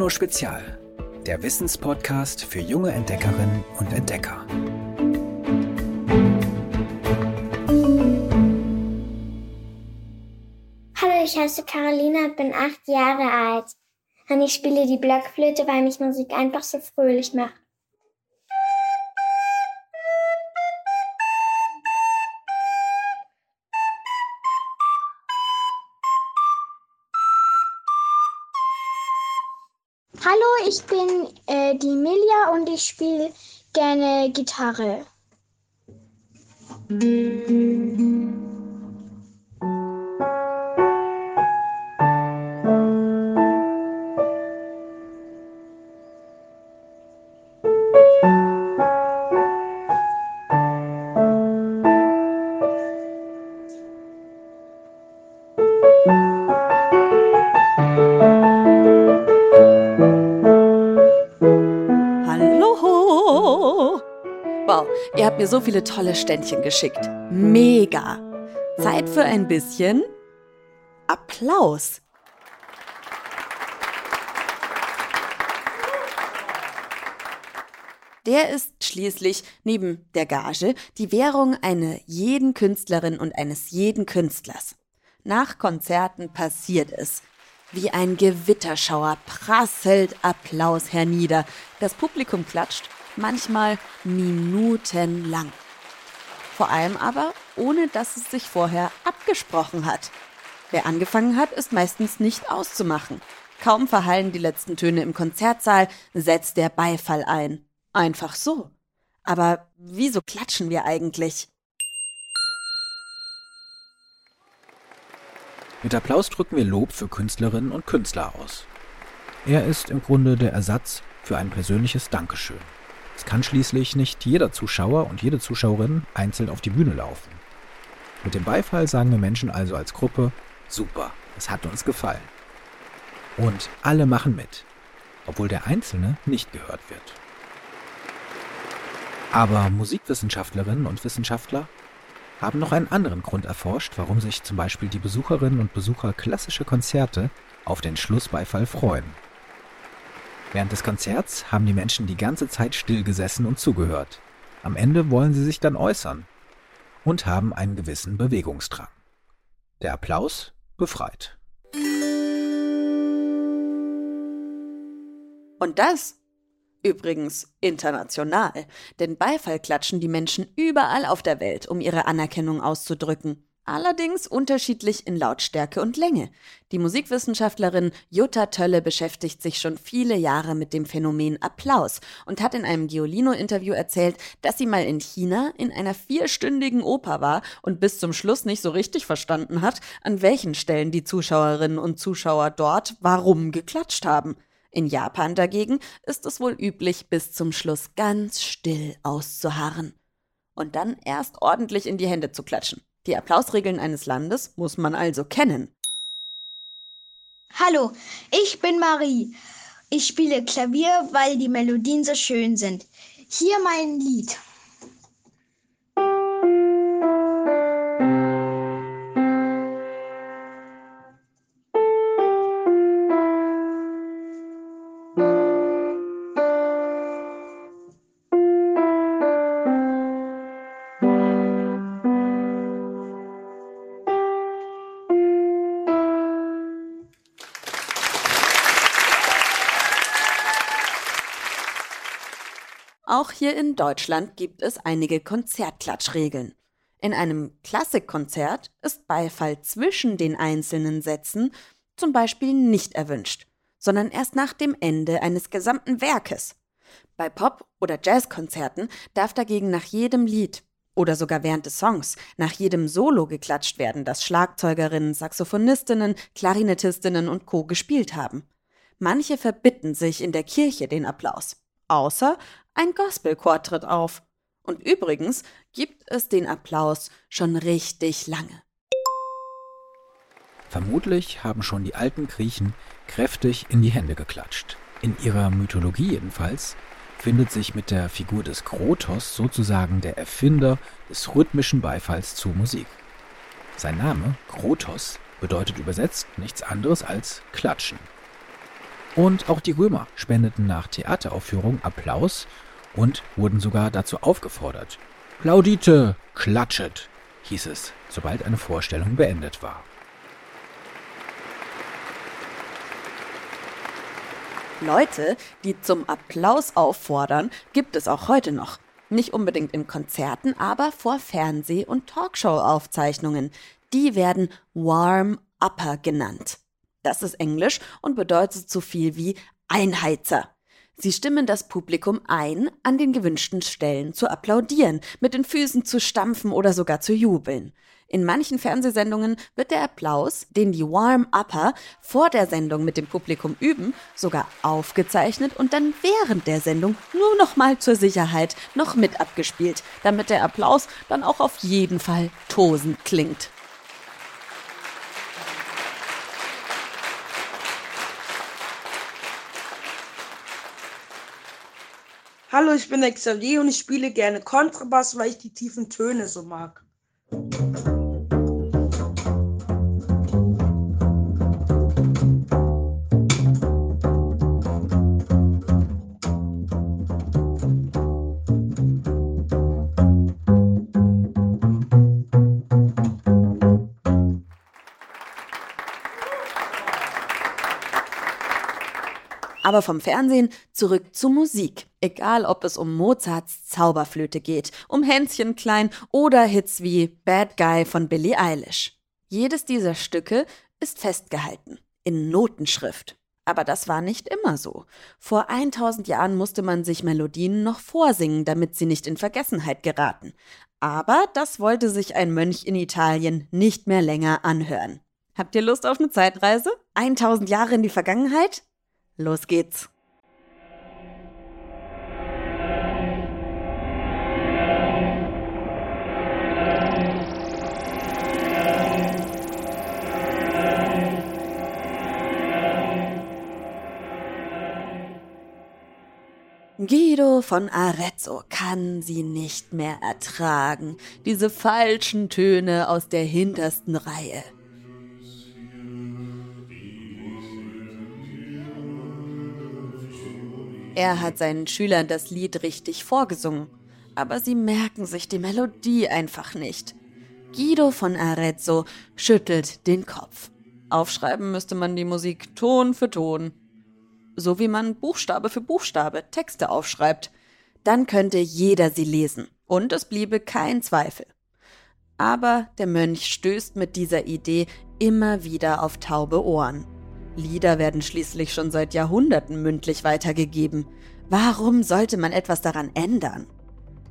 Bruno Spezial, der Wissenspodcast für junge Entdeckerinnen und Entdecker. Hallo, ich heiße Carolina, bin acht Jahre alt. Und ich spiele die Blockflöte, weil mich Musik einfach so fröhlich macht. Ich bin äh, die Milja und ich spiele gerne Gitarre. Ihr habt mir so viele tolle Ständchen geschickt. Mega. Zeit für ein bisschen Applaus. Der ist schließlich neben der Gage die Währung einer jeden Künstlerin und eines jeden Künstlers. Nach Konzerten passiert es. Wie ein Gewitterschauer prasselt Applaus hernieder. Das Publikum klatscht manchmal minutenlang. Vor allem aber, ohne dass es sich vorher abgesprochen hat. Wer angefangen hat, ist meistens nicht auszumachen. Kaum verhallen die letzten Töne im Konzertsaal, setzt der Beifall ein. Einfach so. Aber wieso klatschen wir eigentlich? Mit Applaus drücken wir Lob für Künstlerinnen und Künstler aus. Er ist im Grunde der Ersatz für ein persönliches Dankeschön. Es kann schließlich nicht jeder Zuschauer und jede Zuschauerin einzeln auf die Bühne laufen. Mit dem Beifall sagen wir Menschen also als Gruppe, super, es hat uns gefallen. Und alle machen mit, obwohl der Einzelne nicht gehört wird. Aber Musikwissenschaftlerinnen und Wissenschaftler haben noch einen anderen Grund erforscht, warum sich zum Beispiel die Besucherinnen und Besucher klassische Konzerte auf den Schlussbeifall freuen. Während des Konzerts haben die Menschen die ganze Zeit still gesessen und zugehört. Am Ende wollen sie sich dann äußern und haben einen gewissen Bewegungsdrang. Der Applaus befreit. Und das übrigens international, denn Beifall klatschen die Menschen überall auf der Welt, um ihre Anerkennung auszudrücken allerdings unterschiedlich in Lautstärke und Länge. Die Musikwissenschaftlerin Jutta Tölle beschäftigt sich schon viele Jahre mit dem Phänomen Applaus und hat in einem Giolino-Interview erzählt, dass sie mal in China in einer vierstündigen Oper war und bis zum Schluss nicht so richtig verstanden hat, an welchen Stellen die Zuschauerinnen und Zuschauer dort warum geklatscht haben. In Japan dagegen ist es wohl üblich, bis zum Schluss ganz still auszuharren und dann erst ordentlich in die Hände zu klatschen. Die Applausregeln eines Landes muss man also kennen. Hallo, ich bin Marie. Ich spiele Klavier, weil die Melodien so schön sind. Hier mein Lied. Auch hier in Deutschland gibt es einige Konzertklatschregeln. In einem Klassikkonzert ist Beifall zwischen den einzelnen Sätzen zum Beispiel nicht erwünscht, sondern erst nach dem Ende eines gesamten Werkes. Bei Pop- oder Jazzkonzerten darf dagegen nach jedem Lied oder sogar während des Songs nach jedem Solo geklatscht werden, das Schlagzeugerinnen, Saxophonistinnen, Klarinettistinnen und Co. gespielt haben. Manche verbitten sich in der Kirche den Applaus. Außer ein Gospelchor tritt auf. Und übrigens gibt es den Applaus schon richtig lange. Vermutlich haben schon die alten Griechen kräftig in die Hände geklatscht. In ihrer Mythologie jedenfalls findet sich mit der Figur des Krotos sozusagen der Erfinder des rhythmischen Beifalls zur Musik. Sein Name, Krotos, bedeutet übersetzt nichts anderes als klatschen. Und auch die Römer spendeten nach Theateraufführung Applaus und wurden sogar dazu aufgefordert. Plaudite, klatschet, hieß es, sobald eine Vorstellung beendet war. Leute, die zum Applaus auffordern, gibt es auch heute noch. Nicht unbedingt in Konzerten, aber vor Fernseh- und Talkshow-Aufzeichnungen. Die werden Warm-Upper genannt. Das ist Englisch und bedeutet so viel wie Einheizer. Sie stimmen das Publikum ein, an den gewünschten Stellen zu applaudieren, mit den Füßen zu stampfen oder sogar zu jubeln. In manchen Fernsehsendungen wird der Applaus, den die Warm-Upper vor der Sendung mit dem Publikum üben, sogar aufgezeichnet und dann während der Sendung nur noch mal zur Sicherheit noch mit abgespielt, damit der Applaus dann auch auf jeden Fall tosend klingt. Hallo, ich bin Xavier und ich spiele gerne Kontrabass, weil ich die tiefen Töne so mag. Aber vom Fernsehen zurück zur Musik. Egal, ob es um Mozarts Zauberflöte geht, um Hänschen klein oder Hits wie Bad Guy von Billie Eilish. Jedes dieser Stücke ist festgehalten in Notenschrift. Aber das war nicht immer so. Vor 1000 Jahren musste man sich Melodien noch vorsingen, damit sie nicht in Vergessenheit geraten. Aber das wollte sich ein Mönch in Italien nicht mehr länger anhören. Habt ihr Lust auf eine Zeitreise? 1000 Jahre in die Vergangenheit? Los geht's. Guido von Arezzo kann sie nicht mehr ertragen, diese falschen Töne aus der hintersten Reihe. Er hat seinen Schülern das Lied richtig vorgesungen, aber sie merken sich die Melodie einfach nicht. Guido von Arezzo schüttelt den Kopf. Aufschreiben müsste man die Musik Ton für Ton. So wie man Buchstabe für Buchstabe Texte aufschreibt. Dann könnte jeder sie lesen und es bliebe kein Zweifel. Aber der Mönch stößt mit dieser Idee immer wieder auf taube Ohren. Lieder werden schließlich schon seit Jahrhunderten mündlich weitergegeben. Warum sollte man etwas daran ändern?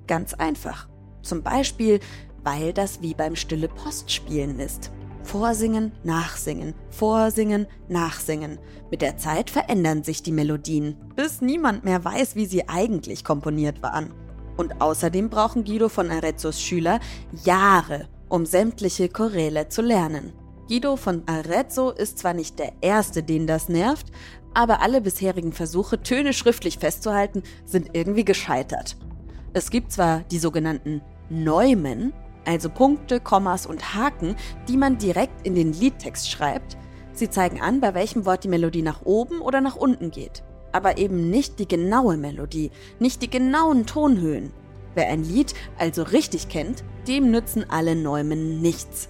Ganz einfach. Zum Beispiel, weil das wie beim Stille Postspielen ist. Vorsingen, nachsingen, vorsingen, nachsingen. Mit der Zeit verändern sich die Melodien, bis niemand mehr weiß, wie sie eigentlich komponiert waren. Und außerdem brauchen Guido von Arezzos Schüler Jahre, um sämtliche Choräle zu lernen. Guido von Arezzo ist zwar nicht der Erste, den das nervt, aber alle bisherigen Versuche, Töne schriftlich festzuhalten, sind irgendwie gescheitert. Es gibt zwar die sogenannten Neumen, also Punkte, Kommas und Haken, die man direkt in den Liedtext schreibt. Sie zeigen an, bei welchem Wort die Melodie nach oben oder nach unten geht. Aber eben nicht die genaue Melodie, nicht die genauen Tonhöhen. Wer ein Lied also richtig kennt, dem nützen alle Neumen nichts.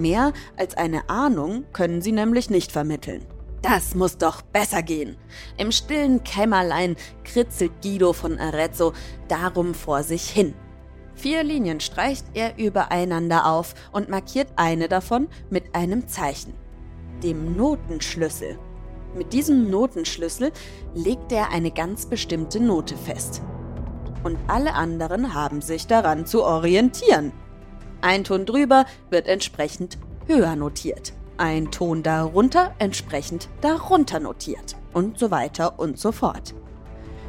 Mehr als eine Ahnung können sie nämlich nicht vermitteln. Das muss doch besser gehen. Im stillen Kämmerlein kritzelt Guido von Arezzo darum vor sich hin. Vier Linien streicht er übereinander auf und markiert eine davon mit einem Zeichen, dem Notenschlüssel. Mit diesem Notenschlüssel legt er eine ganz bestimmte Note fest. Und alle anderen haben sich daran zu orientieren. Ein Ton drüber wird entsprechend höher notiert. Ein Ton darunter entsprechend darunter notiert. Und so weiter und so fort.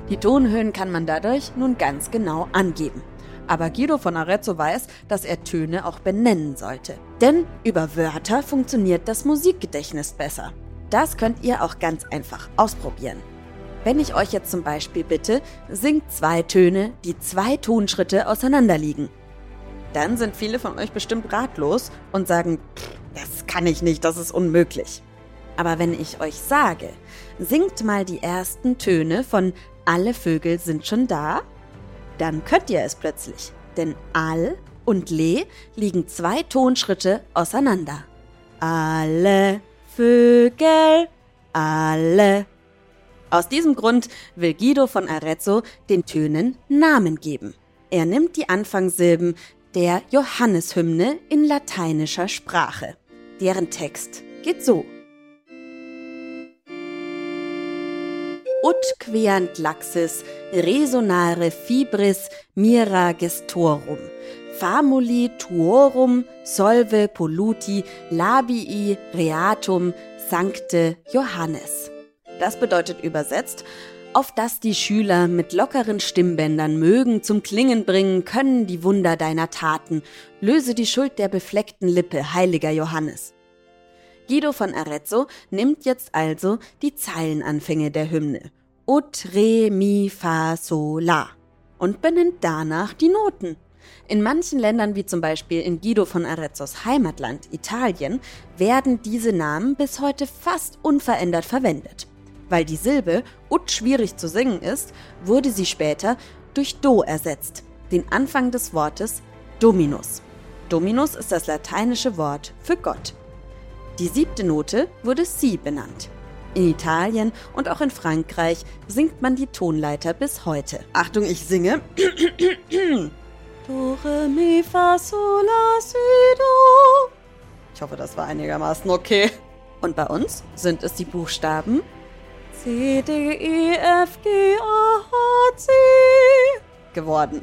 Die Tonhöhen kann man dadurch nun ganz genau angeben. Aber Guido von Arezzo weiß, dass er Töne auch benennen sollte. Denn über Wörter funktioniert das Musikgedächtnis besser. Das könnt ihr auch ganz einfach ausprobieren. Wenn ich euch jetzt zum Beispiel bitte, singt zwei Töne, die zwei Tonschritte auseinander liegen dann sind viele von euch bestimmt ratlos und sagen, das kann ich nicht, das ist unmöglich. Aber wenn ich euch sage, singt mal die ersten Töne von Alle Vögel sind schon da, dann könnt ihr es plötzlich. Denn Al und Le liegen zwei Tonschritte auseinander. Alle Vögel, alle. Aus diesem Grund will Guido von Arezzo den Tönen Namen geben. Er nimmt die Anfangssilben der Johanneshymne in lateinischer Sprache. Deren Text geht so. Ut queant laxis resonare fibris mira gestorum, famuli tuorum solve polluti labii reatum sancte Johannes. Das bedeutet übersetzt, auf dass die Schüler mit lockeren Stimmbändern mögen zum Klingen bringen können die Wunder deiner Taten, löse die Schuld der befleckten Lippe, heiliger Johannes. Guido von Arezzo nimmt jetzt also die Zeilenanfänge der Hymne. Ut, Re, Mi, Fa, Sol, La und benennt danach die Noten. In manchen Ländern, wie zum Beispiel in Guido von Arezzos Heimatland Italien, werden diese Namen bis heute fast unverändert verwendet. Weil die Silbe ut schwierig zu singen ist, wurde sie später durch do ersetzt, den Anfang des Wortes Dominus. Dominus ist das lateinische Wort für Gott. Die siebte Note wurde Si benannt. In Italien und auch in Frankreich singt man die Tonleiter bis heute. Achtung, ich singe. Do, re, mi, fa, sol, la, si, do. Ich hoffe, das war einigermaßen okay. Und bei uns sind es die Buchstaben C, D, E, F, G, A, H, C geworden.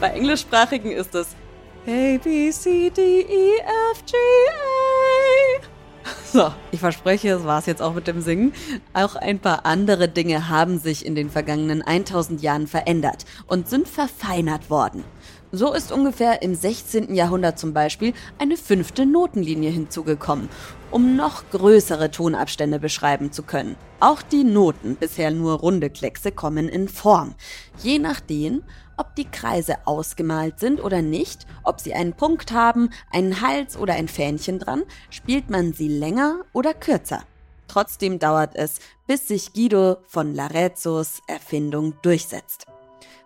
Bei Englischsprachigen ist es A, B, C, D, E, F, G, A. So, ich verspreche, es war es jetzt auch mit dem Singen. Auch ein paar andere Dinge haben sich in den vergangenen 1000 Jahren verändert und sind verfeinert worden. So ist ungefähr im 16. Jahrhundert zum Beispiel eine fünfte Notenlinie hinzugekommen, um noch größere Tonabstände beschreiben zu können. Auch die Noten, bisher nur runde Kleckse, kommen in Form. Je nachdem, ob die Kreise ausgemalt sind oder nicht, ob sie einen Punkt haben, einen Hals oder ein Fähnchen dran, spielt man sie länger oder kürzer. Trotzdem dauert es, bis sich Guido von Larezzos Erfindung durchsetzt.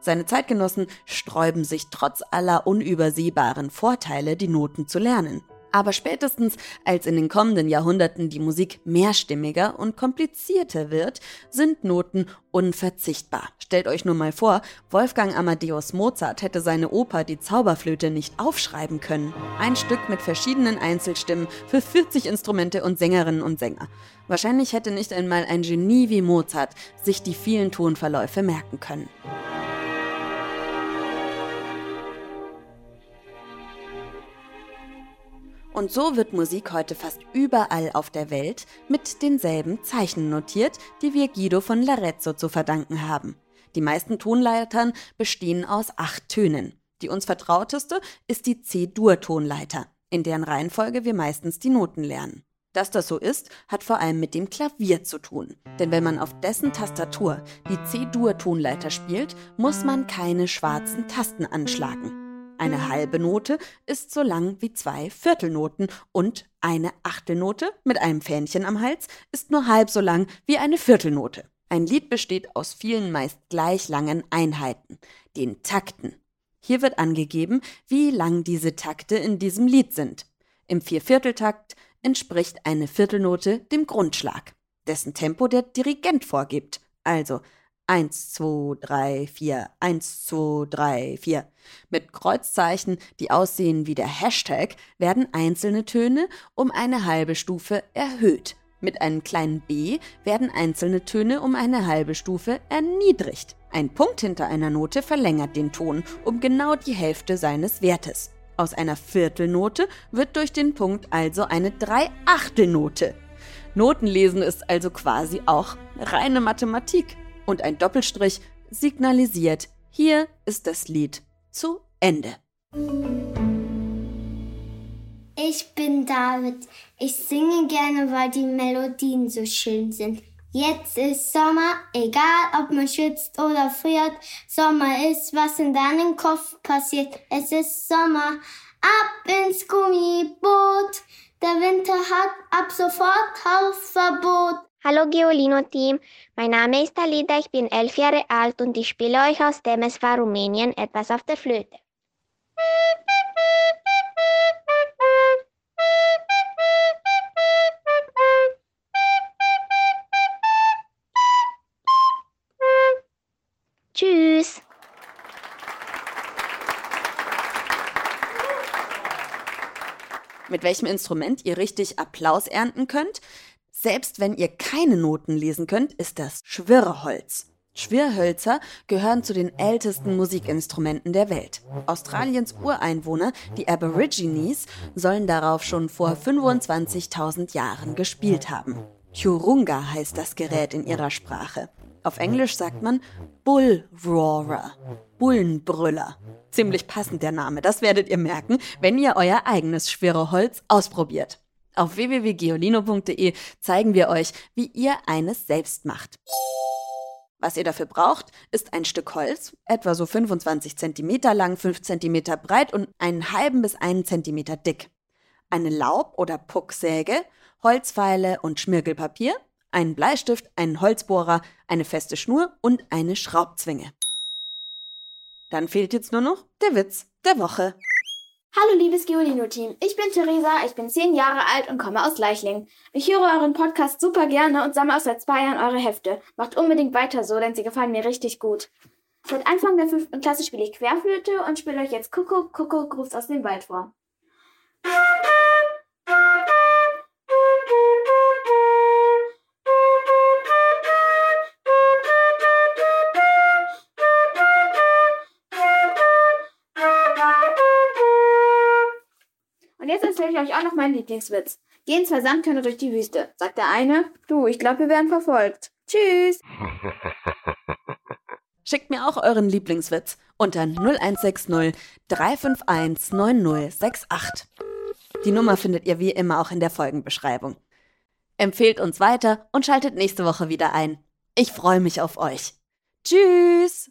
Seine Zeitgenossen sträuben sich trotz aller unübersehbaren Vorteile, die Noten zu lernen. Aber spätestens als in den kommenden Jahrhunderten die Musik mehrstimmiger und komplizierter wird, sind Noten unverzichtbar. Stellt euch nur mal vor, Wolfgang Amadeus Mozart hätte seine Oper Die Zauberflöte nicht aufschreiben können. Ein Stück mit verschiedenen Einzelstimmen für 40 Instrumente und Sängerinnen und Sänger. Wahrscheinlich hätte nicht einmal ein Genie wie Mozart sich die vielen Tonverläufe merken können. Und so wird Musik heute fast überall auf der Welt mit denselben Zeichen notiert, die wir Guido von Larezzo zu verdanken haben. Die meisten Tonleitern bestehen aus acht Tönen. Die uns vertrauteste ist die C-Dur-Tonleiter, in deren Reihenfolge wir meistens die Noten lernen. Dass das so ist, hat vor allem mit dem Klavier zu tun. Denn wenn man auf dessen Tastatur die C-Dur-Tonleiter spielt, muss man keine schwarzen Tasten anschlagen. Eine halbe Note ist so lang wie zwei Viertelnoten und eine Achtelnote mit einem Fähnchen am Hals ist nur halb so lang wie eine Viertelnote. Ein Lied besteht aus vielen meist gleich langen Einheiten, den Takten. Hier wird angegeben, wie lang diese Takte in diesem Lied sind. Im Viervierteltakt entspricht eine Viertelnote dem Grundschlag, dessen Tempo der Dirigent vorgibt, also 1, 2, 3, 4, 1, 2, 3, 4. Mit Kreuzzeichen, die aussehen wie der Hashtag, werden einzelne Töne um eine halbe Stufe erhöht. Mit einem kleinen b werden einzelne Töne um eine halbe Stufe erniedrigt. Ein Punkt hinter einer Note verlängert den Ton um genau die Hälfte seines Wertes. Aus einer Viertelnote wird durch den Punkt also eine Dreiachtelnote. Notenlesen ist also quasi auch reine Mathematik und ein Doppelstrich signalisiert, hier ist das Lied zu Ende. Ich bin David. Ich singe gerne, weil die Melodien so schön sind. Jetzt ist Sommer, egal ob man schwitzt oder friert. Sommer ist, was in deinem Kopf passiert. Es ist Sommer, ab ins Gummiboot. Der Winter hat ab sofort Hausverbot. Hallo Geolino-Team, mein Name ist Alida, ich bin elf Jahre alt und ich spiele euch aus Temeswar, Rumänien etwas auf der Flöte. Tschüss! Mit welchem Instrument ihr richtig Applaus ernten könnt? Selbst wenn ihr keine Noten lesen könnt, ist das Schwirrholz. Schwirrhölzer gehören zu den ältesten Musikinstrumenten der Welt. Australiens Ureinwohner, die Aborigines, sollen darauf schon vor 25.000 Jahren gespielt haben. Churunga heißt das Gerät in ihrer Sprache. Auf Englisch sagt man Bull Roarer, Bullenbrüller. Ziemlich passend der Name, das werdet ihr merken, wenn ihr euer eigenes Schwirrholz ausprobiert. Auf www.geolino.de zeigen wir euch, wie ihr eines selbst macht. Was ihr dafür braucht, ist ein Stück Holz, etwa so 25 cm lang, 5 cm breit und einen halben bis einen Zentimeter dick. Eine Laub- oder Pucksäge, Holzpfeile und Schmirgelpapier, einen Bleistift, einen Holzbohrer, eine feste Schnur und eine Schraubzwinge. Dann fehlt jetzt nur noch der Witz der Woche. Hallo liebes Geolino-Team, ich bin Theresa, ich bin zehn Jahre alt und komme aus Leichling. Ich höre euren Podcast super gerne und sammle auch seit zwei Jahren eure Hefte. Macht unbedingt weiter so, denn sie gefallen mir richtig gut. Seit Anfang der fünften Klasse spiele ich Querflöte und spiele euch jetzt Kuckuck, Kuckuck, Gruß aus dem Wald vor. Ich euch auch noch meinen Lieblingswitz. Gehen zwei Sandkörner durch die Wüste. Sagt der eine, du, ich glaube, wir werden verfolgt. Tschüss. Schickt mir auch euren Lieblingswitz unter 0160 351 9068. Die Nummer findet ihr wie immer auch in der Folgenbeschreibung. Empfehlt uns weiter und schaltet nächste Woche wieder ein. Ich freue mich auf euch. Tschüss!